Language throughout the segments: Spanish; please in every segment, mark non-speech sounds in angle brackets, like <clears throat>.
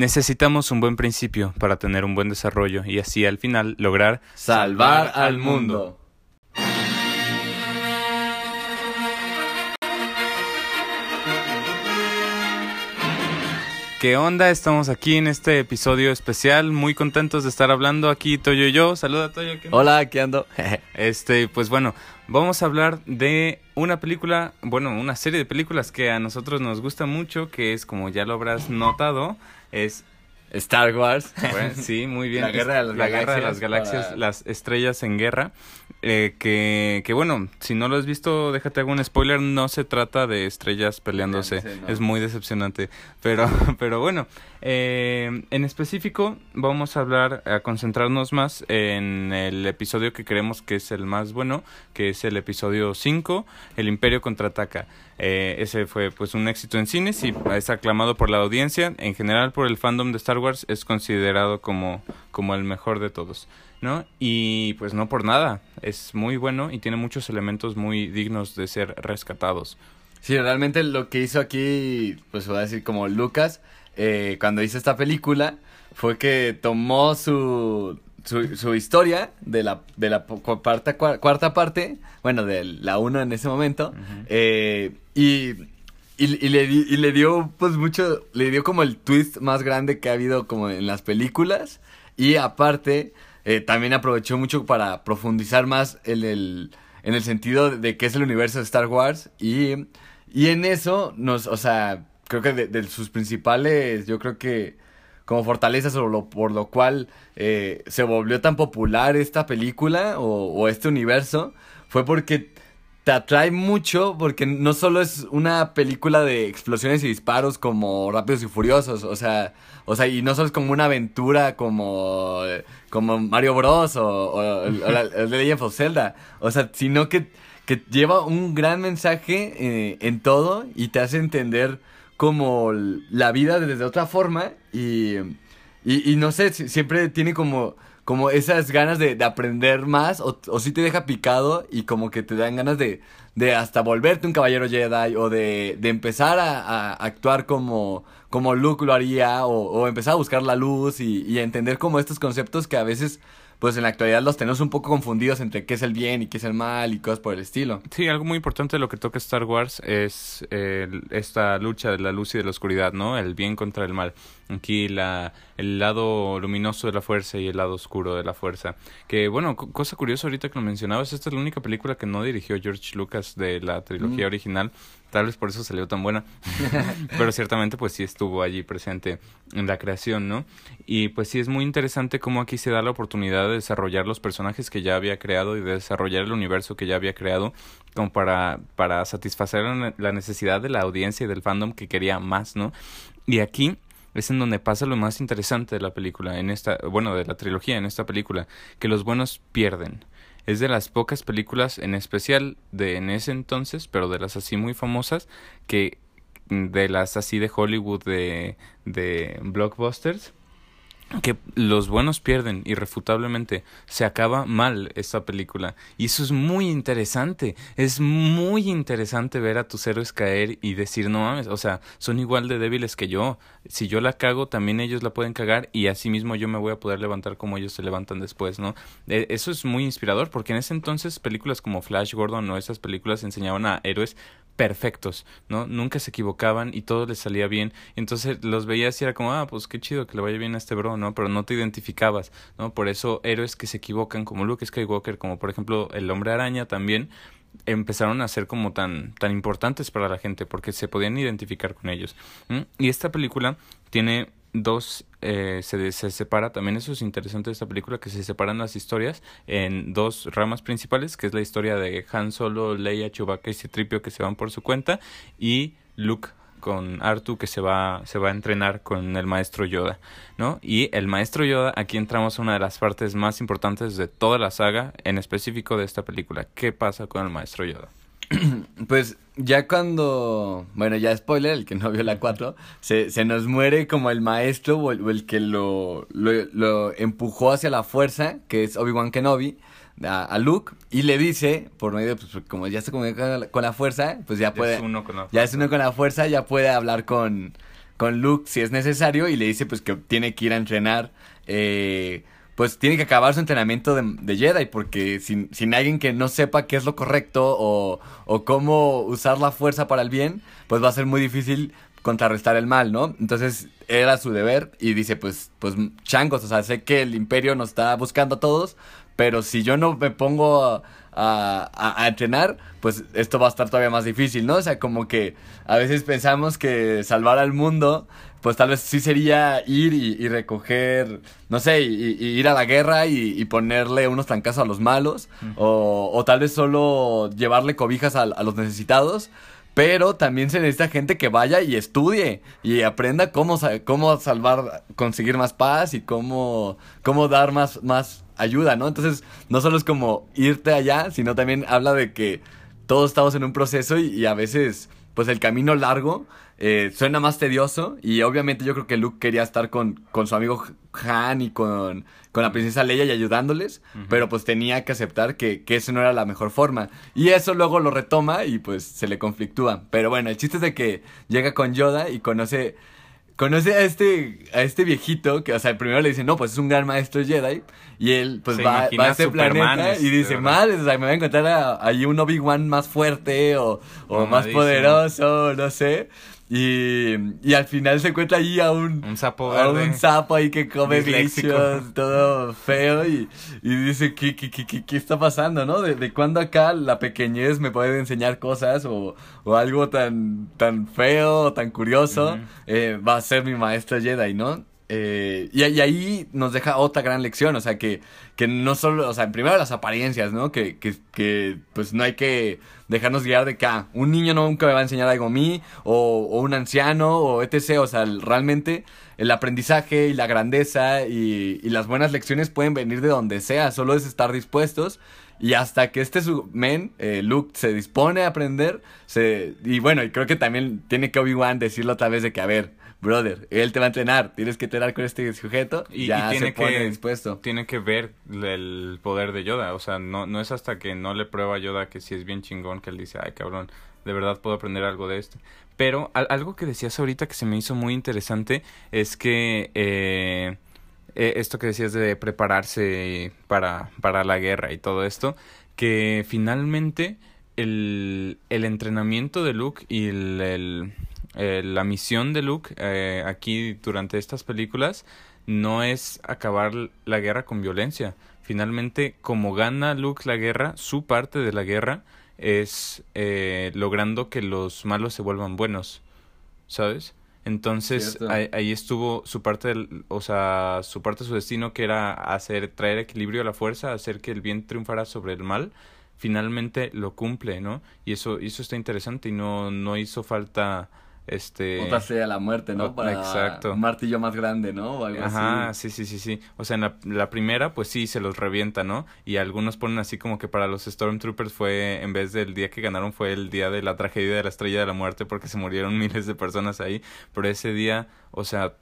Necesitamos un buen principio para tener un buen desarrollo y así al final lograr salvar al mundo. ¿Qué onda? Estamos aquí en este episodio especial, muy contentos de estar hablando aquí Toyo y yo. Saluda Toyo. Hola, aquí ando. <laughs> este, pues bueno, vamos a hablar de una película, bueno, una serie de películas que a nosotros nos gusta mucho, que es como ya lo habrás notado, es Star Wars. <laughs> sí, muy bien. La guerra de las la galaxias. Guerra de las galaxias, las estrellas en guerra. Eh, que, que bueno, si no lo has visto, déjate un spoiler. No se trata de estrellas peleándose. No. Es muy decepcionante. Pero, <laughs> pero bueno, eh, en específico vamos a hablar, a concentrarnos más en el episodio que creemos que es el más bueno, que es el episodio 5, El Imperio contraataca. Eh, ese fue pues un éxito en cines y es aclamado por la audiencia. En general por el fandom de Star Wars es considerado como, como el mejor de todos. ¿No? Y pues no por nada, es muy bueno y tiene muchos elementos muy dignos de ser rescatados. Sí, realmente lo que hizo aquí, pues voy a decir como Lucas, eh, cuando hizo esta película, fue que tomó su, su, su historia de la, de la cuarta, cua- cuarta parte, bueno, de la uno en ese momento, eh, y, y, y le, y le dio pues mucho, le dio como el twist más grande que ha habido como en las películas, y aparte eh, también aprovechó mucho para profundizar más en el, en el sentido de qué es el universo de Star Wars. Y, y en eso nos, o sea, creo que de, de sus principales, yo creo que como fortalezas o lo, por lo cual eh, se volvió tan popular esta película o, o este universo fue porque te atrae mucho porque no solo es una película de explosiones y disparos como Rápidos y Furiosos, o sea, o sea, y no solo es como una aventura como, como Mario Bros. o, o, o la- Legend of Zelda, o sea, sino que, que lleva un gran mensaje eh, en todo y te hace entender como la vida desde otra forma y, y, no sé, si- siempre tiene como, como esas ganas de, de aprender más o, o si te deja picado y como que te dan ganas de, de hasta volverte un caballero Jedi o de, de empezar a, a actuar como, como Luke lo haría o, o empezar a buscar la luz y, y entender como estos conceptos que a veces pues en la actualidad los tenemos un poco confundidos entre qué es el bien y qué es el mal y cosas por el estilo. Sí, algo muy importante de lo que toca Star Wars es eh, esta lucha de la luz y de la oscuridad, ¿no? El bien contra el mal. Aquí la, el lado luminoso de la fuerza y el lado oscuro de la fuerza. Que bueno, co- cosa curiosa ahorita que lo mencionabas, esta es la única película que no dirigió George Lucas de la trilogía Mm. original. Tal vez por eso salió tan buena. <laughs> Pero ciertamente pues sí estuvo allí presente en la creación, ¿no? Y pues sí es muy interesante cómo aquí se da la oportunidad de desarrollar los personajes que ya había creado y de desarrollar el universo que ya había creado como para, para satisfacer la ne- la necesidad de la audiencia y del fandom que quería más, ¿no? Y aquí es en donde pasa lo más interesante de la película, en esta, bueno, de la trilogía, en esta película, que los buenos pierden. Es de las pocas películas, en especial de en ese entonces, pero de las así muy famosas, que de las así de Hollywood, de, de blockbusters, que los buenos pierden irrefutablemente. Se acaba mal esta película. Y eso es muy interesante. Es muy interesante ver a tus héroes caer y decir, no mames, o sea, son igual de débiles que yo. Si yo la cago, también ellos la pueden cagar y así mismo yo me voy a poder levantar como ellos se levantan después, ¿no? Eh, eso es muy inspirador porque en ese entonces películas como Flash Gordon o esas películas enseñaban a héroes perfectos, ¿no? Nunca se equivocaban y todo les salía bien. Entonces los veías y era como, ah, pues qué chido que le vaya bien a este bro, ¿no? Pero no te identificabas, ¿no? Por eso héroes que se equivocan, como Luke Skywalker, como por ejemplo el Hombre Araña también, empezaron a ser como tan, tan importantes para la gente porque se podían identificar con ellos. Y esta película tiene dos, eh, se, se separa, también eso es interesante de esta película, que se separan las historias en dos ramas principales, que es la historia de Han Solo, Leia, Chewbacca y Citripio que se van por su cuenta y Luke con Artu que se va, se va a entrenar con el maestro Yoda, ¿no? Y el maestro Yoda, aquí entramos a una de las partes más importantes de toda la saga, en específico de esta película. ¿Qué pasa con el maestro Yoda? <clears throat> Pues ya cuando, bueno, ya spoiler, el que no vio la 4, se, se nos muere como el maestro o el, que lo, lo empujó hacia la fuerza, que es Obi-Wan Kenobi, a, a Luke, y le dice, por medio, pues como ya se comunica con la, con la fuerza, pues ya puede, Es uno con la ya es uno con la fuerza, ya puede hablar con, con Luke si es necesario y le dice pues que tiene que ir a entrenar. Eh, pues tiene que acabar su entrenamiento de, de Jedi, porque sin, sin, alguien que no sepa qué es lo correcto o, o, cómo usar la fuerza para el bien, pues va a ser muy difícil contrarrestar el mal, ¿no? Entonces era su deber y dice, pues, pues changos, o sea, sé que el imperio nos está buscando a todos, pero si yo no me pongo a, a, a, entrenar, pues esto va a estar todavía más difícil, ¿no? O sea, como que a veces pensamos que salvar al mundo, pues tal vez sí sería ir y, y recoger, no sé, y, y, ir a la guerra y, ponerle unos trancazos a los malos, uh -huh. o, o, tal vez solo llevarle cobijas a, a los necesitados. Pero también se necesita gente que vaya y estudie y aprenda cómo, cómo salvar, conseguir más paz y cómo, cómo dar más, más ayuda, ¿no? Entonces, no solo es como irte allá, sino también habla de que todos estamos en un proceso y, y a veces, pues el camino largo eh, suena más tedioso y obviamente yo creo que Luke quería estar con, con su amigo Han y con, con la princesa Leia y ayudándoles, uh -huh. pero pues tenía que aceptar que, que eso no era la mejor forma. Y eso luego lo retoma y pues se le conflictúa. Pero bueno, el chiste es de que llega con Yoda y conoce conoce a este, a este viejito que, o sea, primero le dice, no, pues es un gran maestro Jedi. Y él, pues va, va, a este planeta y dice, madre, o sea, me voy a encontrar ahí un Obi-Wan más fuerte o, o más poderoso, no sé. Y, y al final se encuentra ahí a un, un sapo a un sapo ahí que come bichos, todo feo y, y dice ¿qué, qué, qué, qué, está pasando, ¿no? ¿De, de cuándo acá la pequeñez me puede enseñar cosas o, o algo tan, tan feo o tan curioso uh -huh. eh, va a ser mi maestro Jedi, ¿no? Eh, y, y, ahí nos deja otra gran lección, o sea, que, que no solo, o sea, primero las apariencias, ¿no? Que, que, que pues no hay que dejarnos guiar de que ah, un niño nunca me va a enseñar algo a mí, o, o, un anciano, o etc. O sea, realmente el aprendizaje y la grandeza y, y las buenas lecciones pueden venir de donde sea, solo es estar dispuestos. Y hasta que este su men, eh, Luke, se dispone a aprender, se, y bueno, y creo que también tiene que Obi-Wan decirlo otra vez de que, a ver, brother, él te va a entrenar, tienes que entrenar con este sujeto y ya y tiene se pone que, dispuesto. Tiene que ver el poder de Yoda, o sea, no, no es hasta que no le prueba a Yoda que si es bien chingón que él dice, ay cabrón, de verdad puedo aprender algo de esto. Pero algo que decías ahorita que se me hizo muy interesante es que eh, esto que decías de prepararse para, para la guerra y todo esto, que finalmente el, el entrenamiento de Luke y el eh, la misión de Luke eh, aquí durante estas películas no es acabar la guerra con violencia. Finalmente, como gana Luke la guerra, su parte de la guerra es eh, logrando que los malos se vuelvan buenos, ¿sabes? Entonces ahí, ahí, estuvo su parte, del, o sea, su parte de su destino que era hacer traer equilibrio a la fuerza, hacer que el bien triunfara sobre el mal. Finalmente lo cumple, ¿no? Y eso, eso está interesante y no, no hizo falta este otra de la muerte no para exacto. un martillo más grande no o algo ajá así. sí sí sí sí. O sea en la, la, primera pues sí se los revienta no y algunos ponen así como que para los Stormtroopers fue en vez del día que ganaron fue el día de la tragedia de la estrella de la muerte porque se murieron <laughs> miles de personas ahí. Pero ese día o sea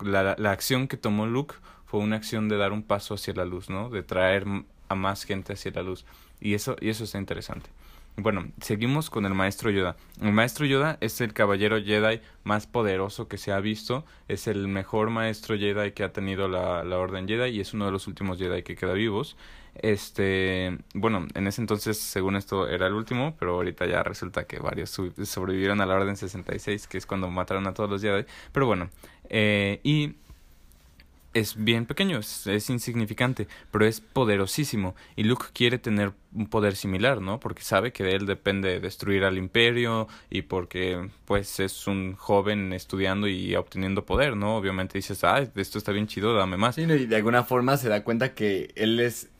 la, la acción que tomó Luke fue una acción de dar un paso hacia la luz no de traer a más gente hacia la luz. Y eso y eso está interesante bueno, seguimos con el maestro Yoda. El maestro Yoda es el caballero Jedi más poderoso que se ha visto. Es el mejor maestro Jedi que ha tenido la, la Orden Jedi y es uno de los últimos Jedi que queda vivos. Este, bueno, en ese entonces, según esto, era el último, pero ahorita ya resulta que varios sobrevivieron a la Orden 66, que es cuando mataron a todos los Jedi. Pero bueno, eh, y es bien pequeño, es, es, insignificante, pero es poderosísimo. Y Luke quiere tener un poder similar, ¿no? Porque sabe que de él depende destruir al imperio y porque pues es un joven estudiando y obteniendo poder, ¿no? Obviamente dices, ah, esto está bien chido, dame más. Sí, y de alguna forma se da cuenta que él es...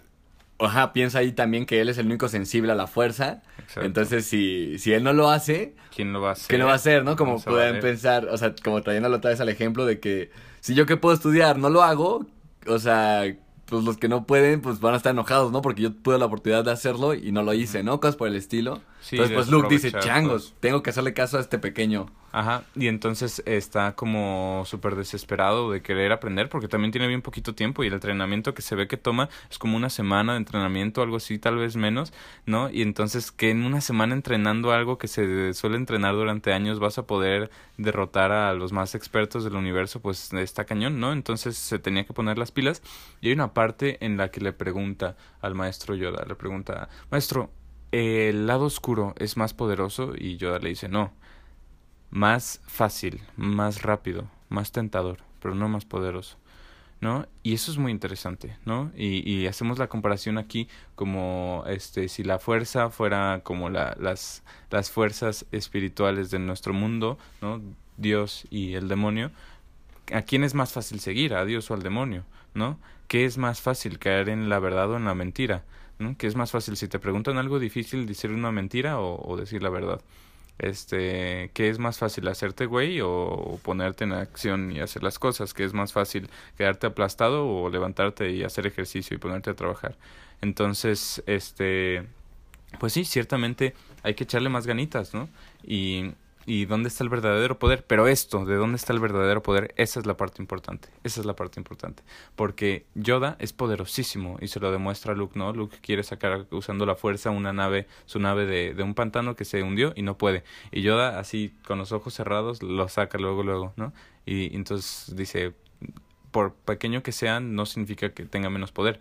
Ajá, piensa ahí también que él es el único sensible a la fuerza. Exacto. Entonces, si, si él no lo hace... ¿Quién lo va a hacer? ¿Quién lo va a hacer, no? Como pueden pensar, o sea, como trayéndolo otra vez al ejemplo de que si yo que puedo estudiar no lo hago, o sea, pues los que no pueden, pues van a estar enojados, ¿no? Porque yo tuve la oportunidad de hacerlo y no lo hice, ¿no? Cosas por el estilo. Sí, entonces pues Luke dice, changos, tengo que hacerle caso a este pequeño. Ajá, y entonces está como súper desesperado de querer aprender porque también tiene bien poquito tiempo y el entrenamiento que se ve que toma es como una semana de entrenamiento, algo así, tal vez menos, ¿no? Y entonces que en una semana entrenando algo que se suele entrenar durante años vas a poder derrotar a los más expertos del universo, pues está cañón, ¿no? Entonces se tenía que poner las pilas y hay una parte en la que le pregunta al maestro Yoda, le pregunta, maestro, ¿el lado oscuro es más poderoso? Y Yoda le dice, no más fácil, más rápido, más tentador, pero no más poderoso. ¿no? Y eso es muy interesante, ¿no? Y, y hacemos la comparación aquí como este si la fuerza fuera como la, las, las fuerzas espirituales de nuestro mundo, ¿no? Dios y el demonio, ¿a quién es más fácil seguir? ¿A Dios o al demonio? ¿No? ¿Qué es más fácil caer en la verdad o en la mentira? ¿No? ¿Qué es más fácil si te preguntan algo difícil decir una mentira o, o decir la verdad? este, ¿qué es más fácil, hacerte güey o ponerte en acción y hacer las cosas? ¿Qué es más fácil, quedarte aplastado o levantarte y hacer ejercicio y ponerte a trabajar? Entonces, este, pues sí, ciertamente hay que echarle más ganitas, ¿no? Y y dónde está el verdadero poder. Pero esto, de dónde está el verdadero poder, esa es la parte importante. Esa es la parte importante. Porque Yoda es poderosísimo y se lo demuestra Luke, ¿no? Luke quiere sacar usando la fuerza una nave, su nave de, de un pantano que se hundió y no puede. Y Yoda, así con los ojos cerrados, lo saca luego, luego, ¿no? Y, entonces dice, por pequeño que sea, no significa que tenga menos poder.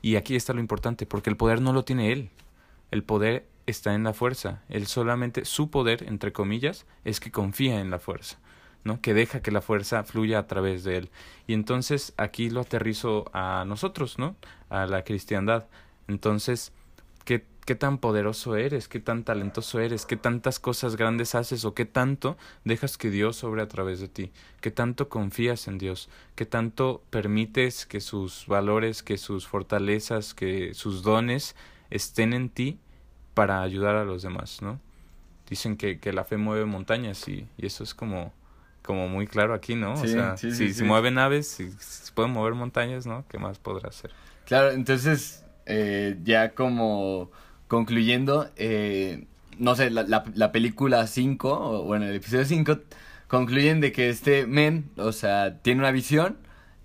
Y aquí está lo importante, porque el poder no lo tiene él. El poder está en la fuerza. Él solamente, su poder, entre comillas, es que confía en la fuerza, ¿no? Que deja que la fuerza fluya a través de él. Y entonces aquí lo aterrizo a nosotros, ¿no? A la cristiandad. Entonces, ¿qué, qué tan poderoso eres? ¿Qué tan talentoso eres? ¿Qué tantas cosas grandes haces? ¿O qué tanto dejas que Dios sobre a través de ti? ¿Qué tanto confías en Dios? ¿Qué tanto permites que sus valores, que sus fortalezas, que sus dones estén en ti para ayudar a los demás, ¿no? Dicen que, que la fe mueve montañas y, y, eso es como, como muy claro aquí, ¿no? o sea, si, si mueve naves, si, si pueden mover montañas, ¿no? ¿Qué más podrá hacer? Claro, entonces, eh, ya como concluyendo, eh, no sé, la, la, la película 5, o bueno, el episodio 5, concluyen de que este men, o sea, tiene una visión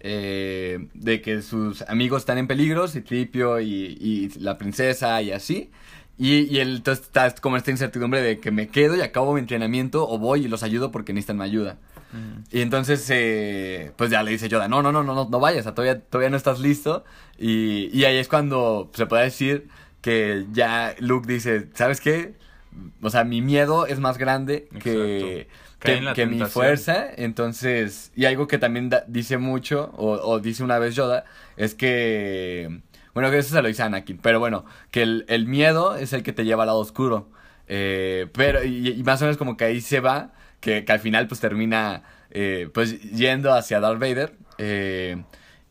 eh, de que sus amigos están en peligro, Citripio y, y la princesa y así, y, y él entonces está como esta incertidumbre de que me quedo y acabo mi entrenamiento o voy y los ayudo porque necesitan mi ayuda. Mm. Y entonces, eh, pues ya le dice Yoda, no, no, no, no, no, no vayas, todavía, todavía no estás listo. Y, y ahí es cuando se puede decir que ya Luke dice, ¿sabes qué? O sea, mi miedo es más grande que, que, que mi fuerza. Entonces, y algo que también da, dice mucho, o, o dice una vez Yoda, es que bueno, que eso se lo dice Anakin, pero bueno, que el, el miedo es el que te lleva al lado oscuro. Eh, pero, y, más o menos como que ahí se va, que, que al final pues termina eh, pues yendo hacia Darth Vader. Eh,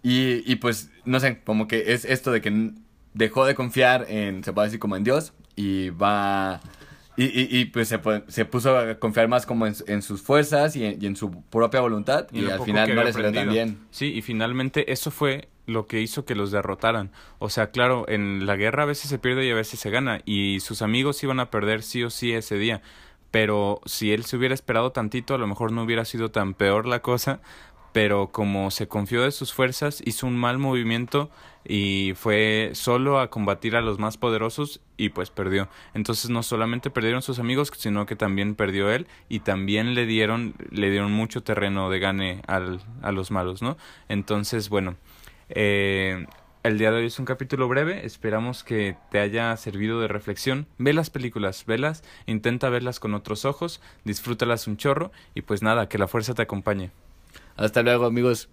y, y pues, no sé, como que es esto de que dejó de confiar en, se puede decir como en Dios, y va... Y, y, y, pues se, se, puso a confiar más como en, en sus fuerzas y en, y en, su propia voluntad y, y al final no le salió tan bien. Sí, y finalmente eso fue lo que hizo que los derrotaran. O sea, claro, en la guerra a veces se pierde y a veces se gana, y sus amigos iban a perder sí o sí ese día. Pero si él se hubiera esperado tantito, a lo mejor no hubiera sido tan peor la cosa. Pero como se confió de sus fuerzas, hizo un mal movimiento y fue solo a combatir a los más poderosos y pues perdió. Entonces no solamente perdieron sus amigos, sino que también perdió él y también le dieron, le dieron mucho terreno de gane al, a los malos, ¿no? Entonces, bueno, eh, el día de hoy es un capítulo breve, esperamos que te haya servido de reflexión. Ve las películas, velas, intenta verlas con otros ojos, disfrútalas un chorro y pues nada, que la fuerza te acompañe. Hasta luego amigos.